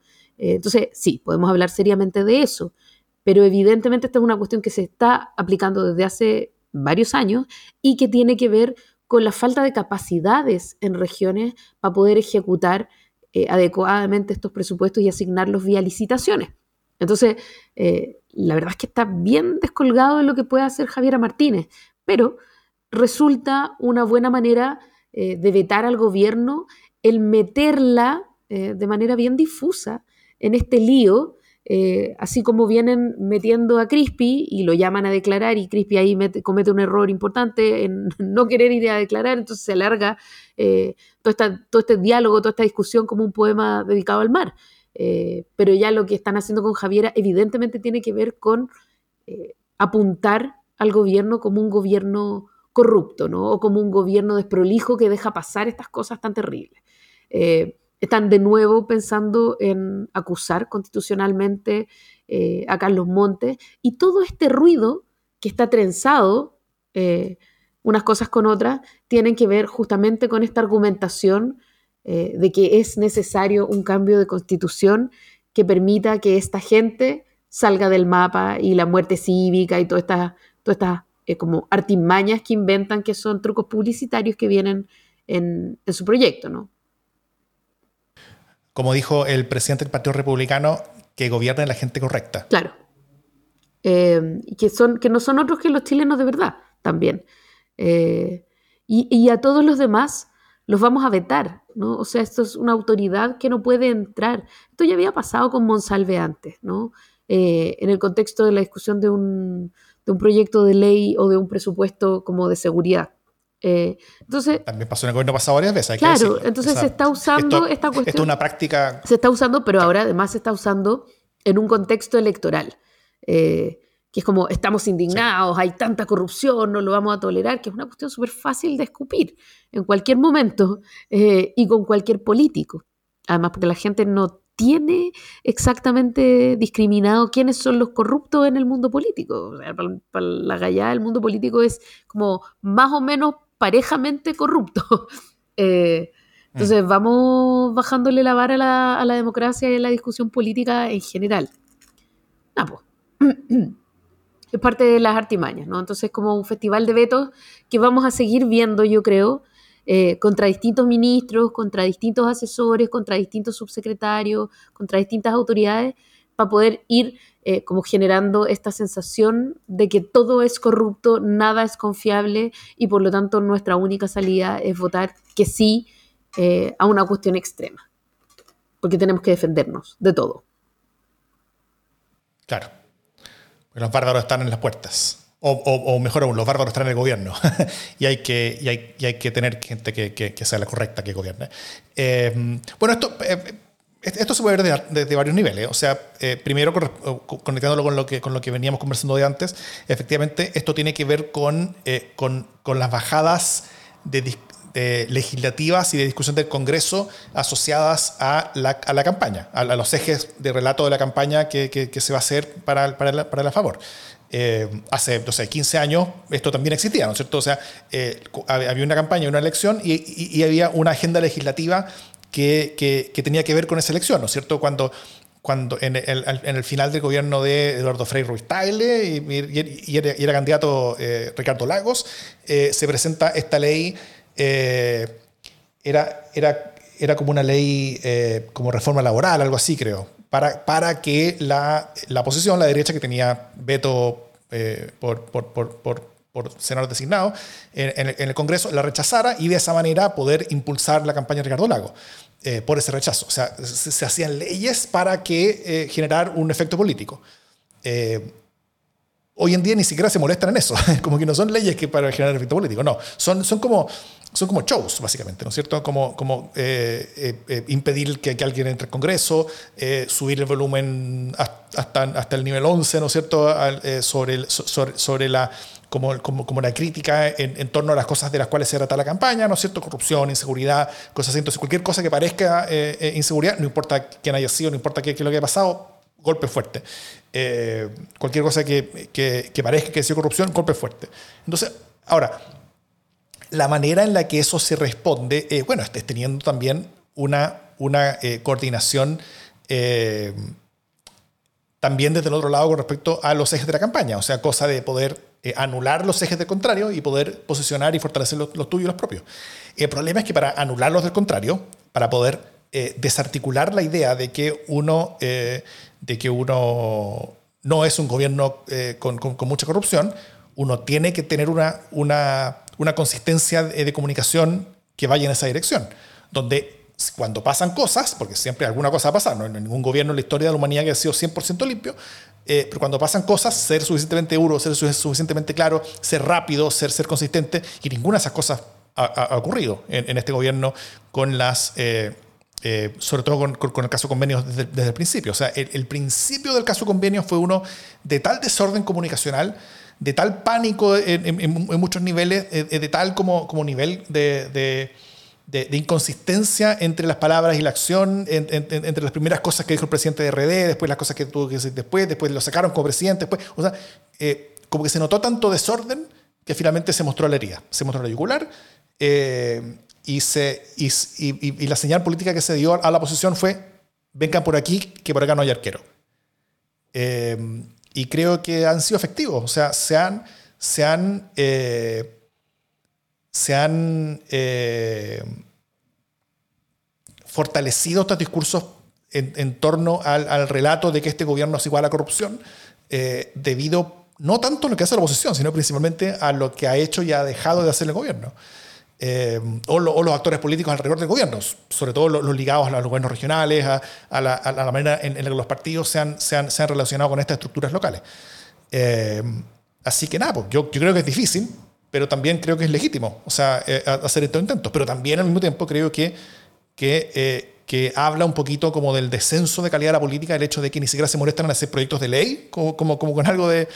Entonces, sí, podemos hablar seriamente de eso, pero evidentemente esta es una cuestión que se está aplicando desde hace varios años y que tiene que ver con la falta de capacidades en regiones para poder ejecutar eh, adecuadamente estos presupuestos y asignarlos vía licitaciones. Entonces, eh, la verdad es que está bien descolgado en lo que puede hacer Javiera Martínez, pero resulta una buena manera eh, de vetar al gobierno el meterla de manera bien difusa en este lío eh, así como vienen metiendo a Crispy y lo llaman a declarar y Crispy ahí comete un error importante en <laughs> no querer ir a declarar, entonces se alarga eh, todo, todo, este diálogo, toda esta discusión como un poema dedicado al mar. Eh, pero ya lo que están haciendo con Javiera evidentemente tiene que ver con apuntar al gobierno como un gobierno corrupto, ¿no? O como un gobierno desprolijo que deja pasar estas cosas tan terribles están de nuevo pensando en acusar constitucionalmente eh, a Carlos Montes y todo este ruido que está trenzado, eh, unas cosas con otras, tienen que ver justamente con esta argumentación eh, de que es necesario un cambio de constitución que permita que esta gente salga del mapa y la muerte cívica y todas estas como artimañas que inventan que son trucos publicitarios que vienen en, en su proyecto, ¿no? Como dijo el presidente del Partido Republicano, que gobierne la gente correcta. Claro. Eh, que, son, que no son otros que los chilenos de verdad también. Eh, y, a todos los demás los vamos a vetar, ¿no? O sea, esto es una autoridad que no puede entrar. Esto ya había pasado con Monsalve antes, ¿no? Eh, en el contexto de la discusión de un, de un proyecto de ley o de un presupuesto como de seguridad. Eh, entonces, También pasó en el gobierno pasado varias veces. claro, entonces se está usando esta cuestión. Esto es una práctica. Se está usando, pero ahora además se está usando en un contexto electoral. Eh, que es como estamos indignados, hay tanta corrupción, no lo vamos a tolerar, que es una cuestión súper fácil de escupir en cualquier momento eh, y con cualquier político. Además, porque la gente no tiene exactamente discriminado quiénes son los corruptos en el mundo político. para, la gallada del mundo político es como más o menos parejamente corrupto. <laughs> Eh, entonces, mm. vamos bajándole la vara a la, democracia y a la discusión política en general. Ah, pues. <clears throat> Es parte de las artimañas, ¿no? Entonces, como un festival de vetos que vamos a seguir viendo, yo creo, eh, contra distintos ministros, contra distintos asesores, contra distintos subsecretarios, contra distintas autoridades, para poder ir eh, como generando esta sensación de que todo es corrupto, nada es confiable y por lo tanto nuestra única salida es votar que sí eh, a una cuestión extrema, porque tenemos que defendernos de todo. Claro, los bárbaros están en las puertas. O, mejor aún, los bárbaros están en el gobierno <laughs> y, hay que, y, hay, que tener gente que, que, sea la correcta que gobierne. bueno, esto esto se puede ver desde, varios niveles. O sea, eh, primero conectándolo con lo, que, con lo que veníamos conversando de antes, efectivamente esto tiene que ver con, eh, con, con, las bajadas de, legislativas y de discusión del Congreso asociadas a la, a la campaña, a, los ejes de relato de la campaña que, que, se va a hacer para, para, la, para la favor. hace, no sé, 15 años esto también existía, ¿no es cierto? O sea, había una campaña, una elección y, había una agenda legislativa que, que, tenía que ver con esa elección, ¿no es cierto? Cuando cuando en el, en el, final del gobierno de Eduardo Frei Ruiz Tagle y, era, candidato eh, Ricardo Lagos, eh, se presenta esta ley, eh, era, era, era como una ley como reforma laboral, algo así creo, para, para que la, la oposición, la derecha que tenía veto por, por, por, por por senador designado en, el Congreso, la rechazara y de esa manera poder impulsar la campaña de Ricardo Lagos. Eh, por ese rechazo. O sea, se, hacían leyes para que eh, generar un efecto político. Eh, hoy en día ni siquiera se molestan en eso, <laughs> como que no son leyes que para generar efecto político, no, son, son, como, son como shows, básicamente, ¿no es cierto? Como, como impedir que, que, alguien entre al Congreso, subir el volumen hasta, hasta el nivel 11, ¿no es cierto? sobre, sobre, sobre la como, como, como una crítica en, en, torno a las cosas de las cuales se trata la campaña, ¿no es cierto? Corrupción, inseguridad, cosas así. Entonces, cualquier cosa que parezca eh, eh, inseguridad, no importa quién haya sido, no importa qué, qué es lo que haya pasado, golpe fuerte. Eh, cualquier cosa que, que, parezca que sido corrupción, golpe fuerte. Entonces, ahora, la manera en la que eso se responde, bueno, estés teniendo también una, una coordinación también desde el otro lado con respecto a los ejes de la campaña, o sea, cosa de poder eh, anular los ejes del contrario y poder posicionar y fortalecer los, tuyos y los propios. El problema es que para anular los del contrario, para poder eh, desarticular la idea de que uno, eh, de que uno no es un gobierno con, con, mucha corrupción, uno tiene que tener una, una, una consistencia de, comunicación que vaya en esa dirección, donde cuando pasan cosas, porque siempre alguna cosa va a pasar, no ningún gobierno en la historia de la humanidad ha sido 100% limpio, eh, pero cuando pasan cosas, ser suficientemente duro, ser suficientemente claro, ser rápido, ser, ser consistente, y ninguna de esas cosas ha, ocurrido en, este gobierno con las... Eh, eh, sobre todo con, el caso convenio desde, desde, el principio. O sea, el, principio del caso convenio fue uno de tal desorden comunicacional, de tal pánico en, muchos niveles, de tal como, como nivel de de, inconsistencia entre las palabras y la acción, entre las primeras cosas que dijo el presidente de RD, después las cosas que tuvo que decir después, después lo sacaron como presidente, después, o sea, eh, como que se notó tanto desorden que finalmente se mostró la herida, se mostró la yugular, eh, y, se, y, la señal política que se dio a la oposición fue, vengan por aquí, que por acá no hay arquero. Eh, y creo que han sido efectivos, o sea, se han... Se han se han eh, fortalecido estos discursos en, torno al, relato de que este gobierno es igual a corrupción, eh, debido no tanto a lo que hace la oposición, sino principalmente a lo que ha hecho y ha dejado de hacer el gobierno. Eh, o, los actores políticos alrededor del gobierno, sobre todo los, ligados a los gobiernos regionales, a, la, manera en, la que los partidos se han, se han, relacionado con estas estructuras locales. así que nada, pues, yo, yo creo que es difícil, pero también creo que es legítimo, o sea, eh, hacer estos intentos. Pero también al mismo tiempo creo que, que, eh, que, habla un poquito como del descenso de calidad de la política, el hecho de que ni siquiera se molestan en hacer proyectos de ley, como, como, como con algo de,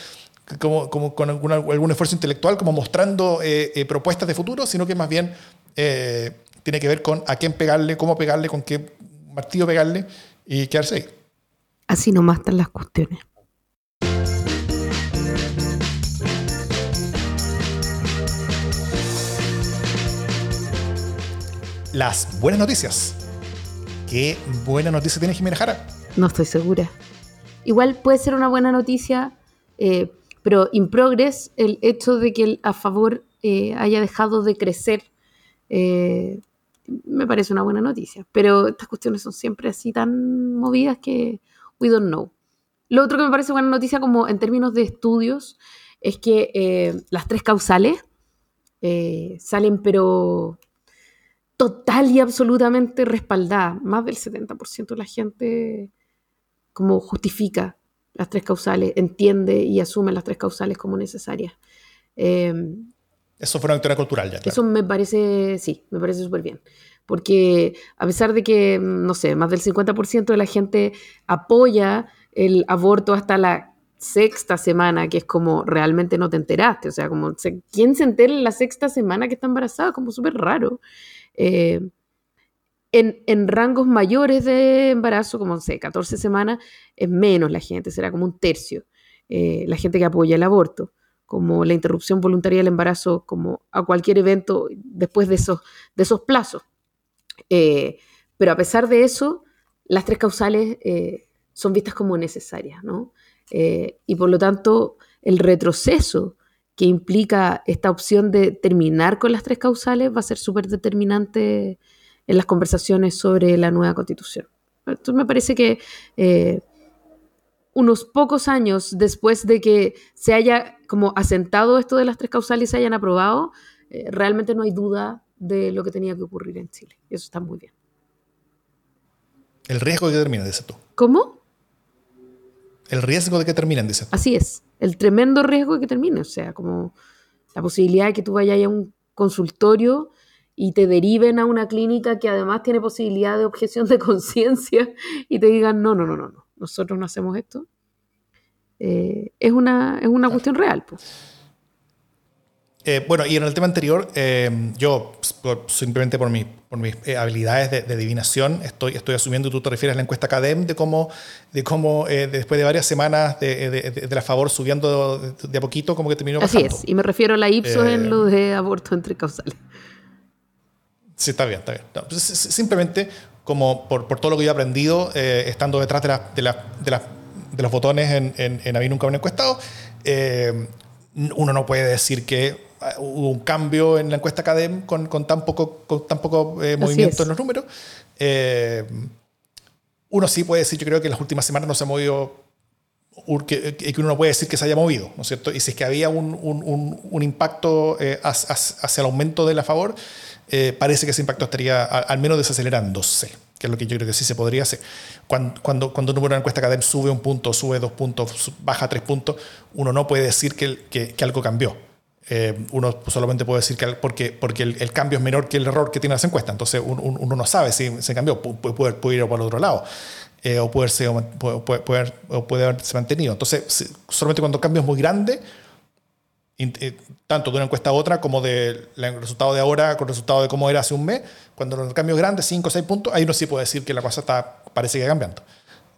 como, como con algún esfuerzo intelectual, como mostrando eh, propuestas de futuro, sino que más bien tiene que ver con a quién pegarle, cómo pegarle, con qué martillo pegarle y quedarse ahí. Así nomás están las cuestiones. las buenas noticias. ¿Qué buena noticia tiene Jimena Jara? No estoy segura. Igual puede ser una buena noticia, eh, pero in progress el hecho de que el a favor eh, haya dejado de crecer eh, me parece una buena noticia. Pero estas cuestiones son siempre así tan movidas que we don't know. Lo otro que me parece buena noticia como en términos de estudios es que las tres causales salen pero total y absolutamente respaldada. Más del 70% de la gente como justifica las tres causales, entiende y asume las tres causales como necesarias. Em, eso fue una victoria cultural ya. Eso me parece, sí, me parece súper bien. Porque a pesar de que, no sé, más del 50% de la gente apoya el aborto hasta la sexta semana, que es como realmente no te enteraste, o sea, como, ¿quién se entera en la sexta semana que está embarazada? Como súper raro. Eh, en, rangos mayores de embarazo, como sé, 14 semanas, es menos la gente, será como un tercio. eh, la gente que apoya el aborto, como la interrupción voluntaria del embarazo, como a cualquier evento después de esos, plazos. Eh, pero a pesar de eso, las tres causales eh, son vistas como necesarias, ¿no? y por lo tanto, el retroceso que implica esta opción de terminar con las tres causales va a ser súper determinante en las conversaciones sobre la nueva constitución. Entonces me parece que unos pocos años después de que se haya como asentado esto de las tres causales y se hayan aprobado, eh, realmente no hay duda de lo que tenía que ocurrir en Chile. Y eso está muy bien. El riesgo de que terminen, dices tú. ¿Cómo? El riesgo de que terminen, dices tú. Así es. El tremendo riesgo de que termine. O sea, como la posibilidad de que tú vayas a un consultorio y te deriven a una clínica que además tiene posibilidad de objeción de <laughs> conciencia y te digan, no, no, no, no, no nosotros no hacemos esto, eh, es, una, es una cuestión real. Eh, bueno, y en el tema anterior, eh, yo simplemente por, mi, por mis habilidades de, adivinación estoy, estoy asumiendo, tú te refieres a la encuesta CADEM, de cómo, de cómo después de varias semanas de, de, la favor subiendo de, a poquito, como que terminó Así es, y me refiero a la Ipsos en lo de aborto entre causales. Sí, está bien, está bien. Pues, simplemente como por, por, todo lo que yo he aprendido eh, estando detrás de, la, de, la, de, de, los botones en, en, en Había Nunca Un Encuestado, eh, uno no puede decir que ah, hubo un cambio en la encuesta Academ con, con tan poco, con tan poco eh, movimiento en los números. uno sí puede decir, yo creo que en las últimas semanas no se ha movido que, que, uno no puede decir que se haya movido, ¿no es cierto? Y si es que había un, un, un impacto hacia el aumento de la favor, eh, parece que ese impacto estaría al menos desacelerándose, que es lo que yo creo que sí se podría hacer. Cuando, cuando, cuando uno una encuesta CADEM sube un punto, sube dos puntos, baja tres puntos, uno no puede decir que, que, algo cambió. Eh, uno solamente puede decir que porque, porque el, cambio es menor que el error que tiene esa encuesta. Entonces uno, no sabe si se cambió, puede, puede, ir por el otro lado. Eh, o, puede ser, puede, puede, puede, haberse mantenido. Entonces, solamente cuando el cambio es muy grande, tanto de una encuesta a otra como del resultado de ahora con el resultado de cómo era hace un mes, cuando los cambios grandes, 5 o 6 puntos, ahí uno sí puede decir que la cosa está, parece que cambiando.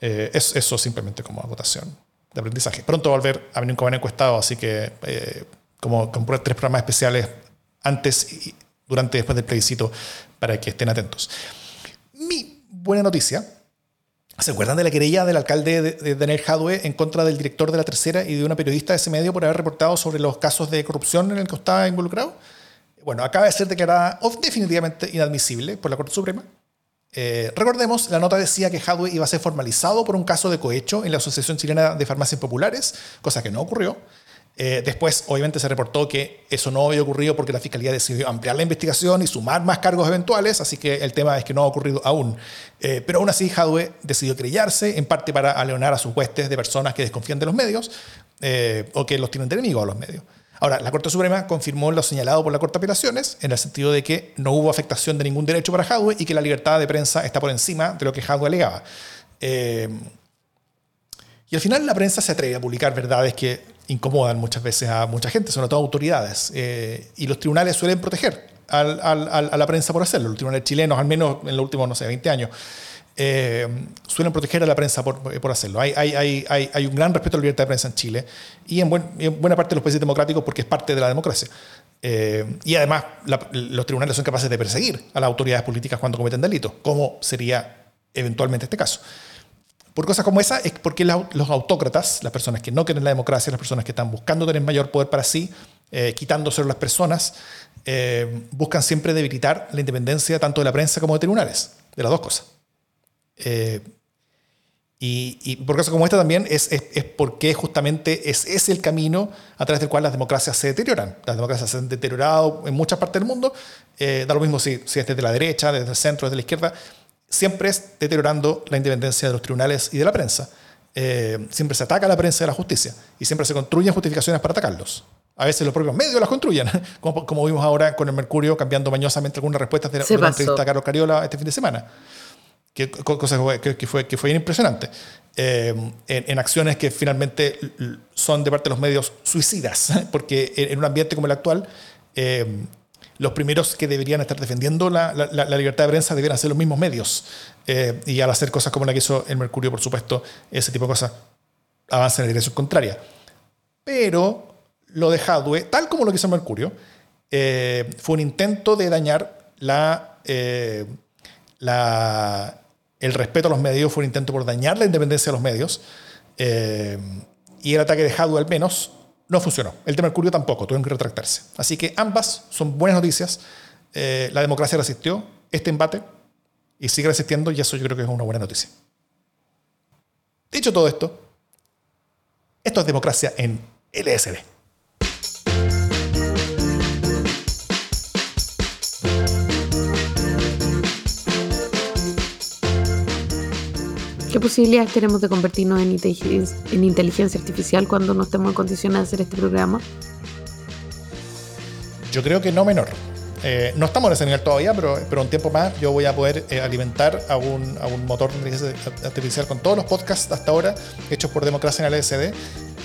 Eh, es, eso simplemente como votación de aprendizaje. Pronto volver a venir como encuestado, así que eh, como, como tres programas especiales antes, y durante y después del plebiscito para que estén atentos. Mi buena noticia ¿Se acuerdan de la querella del alcalde de Daniel Jadwe en contra del director de la tercera y de una periodista de ese medio por haber reportado sobre los casos de corrupción en el que estaba involucrado? Bueno, acaba de ser declarada definitivamente inadmisible por la Corte Suprema. Eh, recordemos, la nota decía que Hadwe iba a ser formalizado por un caso de cohecho en la Asociación Chilena de Farmacias Populares, cosa que no ocurrió. Eh, después, obviamente, se reportó que eso no había ocurrido porque la Fiscalía decidió ampliar la investigación y sumar más cargos eventuales, así que el tema es que no ha ocurrido aún. Eh, pero aún así, Jadwe decidió creyarse, en parte para aleonar a sus huestes de personas que desconfían de los medios eh, o que los tienen de enemigos a los medios. Ahora, la Corte Suprema confirmó lo señalado por la Corte de Apelaciones, en el sentido de que no hubo afectación de ningún derecho para Jadwe y que la libertad de prensa está por encima de lo que Jadwe alegaba. y al final la prensa se atreve a publicar verdades que incomodan muchas veces a mucha gente, sobre todo autoridades. Eh, y los tribunales suelen proteger al, al, a la prensa por hacerlo. Los tribunales chilenos, al menos en los últimos, no sé, 20 años, eh, suelen proteger a la prensa por, por hacerlo. Hay, hay, hay, hay, un gran respeto a la libertad de prensa en Chile y en, en buena parte de los países democráticos porque es parte de la democracia. Eh, y además los tribunales son capaces de perseguir a las autoridades políticas cuando cometen delitos, como sería eventualmente este caso por cosas como esa es porque los autócratas, las personas que no quieren la democracia, las personas que están buscando tener mayor poder para sí, eh, quitándoselo a las personas, eh, buscan siempre debilitar la independencia tanto de la prensa como de tribunales, de las dos cosas. Eh, y, por cosas como esta también es, es, porque justamente es, es, el camino a través del cual las democracias se deterioran. Las democracias se han deteriorado en muchas partes del mundo, da lo mismo si, si es desde la derecha, desde el centro, desde la izquierda, siempre es deteriorando la independencia de los tribunales y de la prensa. Eh, siempre se ataca a la prensa y a la justicia y siempre se construyen justificaciones para atacarlos. A veces los propios medios las construyen, <laughs> como, vimos ahora con el Mercurio cambiando mañosamente algunas respuestas de, la, entrevista a Carlos Cariola este fin de semana. Que, cosa que, fue, que fue impresionante. Eh, en, acciones que finalmente son de parte de los medios suicidas, <laughs> porque en, un ambiente como el actual, eh, los primeros que deberían estar defendiendo la, libertad de prensa deberían ser los mismos medios. Eh, y al hacer cosas como la que hizo el Mercurio, por supuesto, ese tipo de cosas avanza en la dirección contraria. pero lo de Hadwe, tal como lo que hizo Mercurio, eh, fue un intento de dañar eh, la, el respeto a los medios, fue un intento por dañar la independencia de los medios, y el ataque de Hadwe al menos no funcionó. El de Mercurio tampoco, tuvieron que retractarse. Así que ambas son buenas noticias. la democracia resistió este embate y sigue resistiendo, y eso yo creo que es una buena noticia. Dicho todo esto, esto es democracia en LSD. ¿Qué posibilidades tenemos de convertirnos en inteligencia, en inteligencia artificial cuando no estemos en condiciones de hacer este programa? Yo creo que no menor. Eh, no estamos en ese nivel todavía, pero, pero un tiempo más yo voy a poder eh, alimentar a un, a un, motor de inteligencia artificial con todos los podcasts hasta ahora hechos por Democracia en el LSD.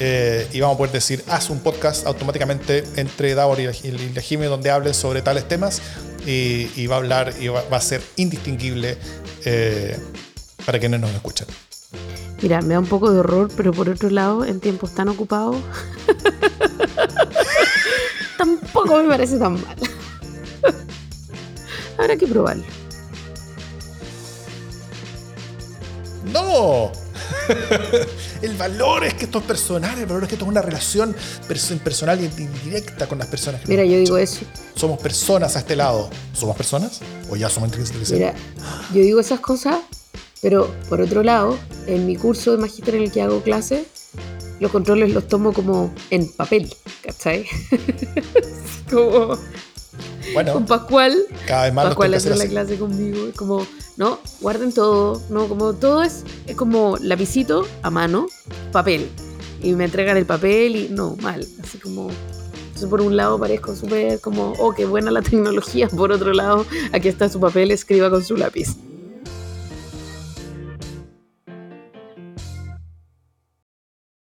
Eh, y vamos a poder decir, haz un podcast automáticamente entre Davor y, Jimmy donde hable sobre tales temas y, va a hablar y va, va a ser indistinguible para quienes nos escuchan. Mira, me da un poco de horror, pero por otro lado, en tiempos tan ocupados, <laughs> tampoco me parece tan mal. <laughs> Habrá que probarlo. ¡No! <laughs> el valor es que esto es personal, el valor es que esto es una relación personal y directa con las personas. Que Mira, yo digo eso. Somos personas a este lado. ¿Somos personas? ¿O ya somos inteligencia Mira, yo digo esas cosas pero por otro lado, en mi curso de magíster en el que hago clase, los controles los tomo como en papel, ¿cachai? <laughs> como bueno, con Pascual, cada vez más Pascual hace la clase conmigo, es como, no, guarden todo, no, como todo es, es como lapicito a mano, papel, y me entregan el papel y no, mal, así como por un lado parezco súper como, oh, qué buena la tecnología. <laughs> Por otro lado, aquí está su papel, escriba con su lápiz.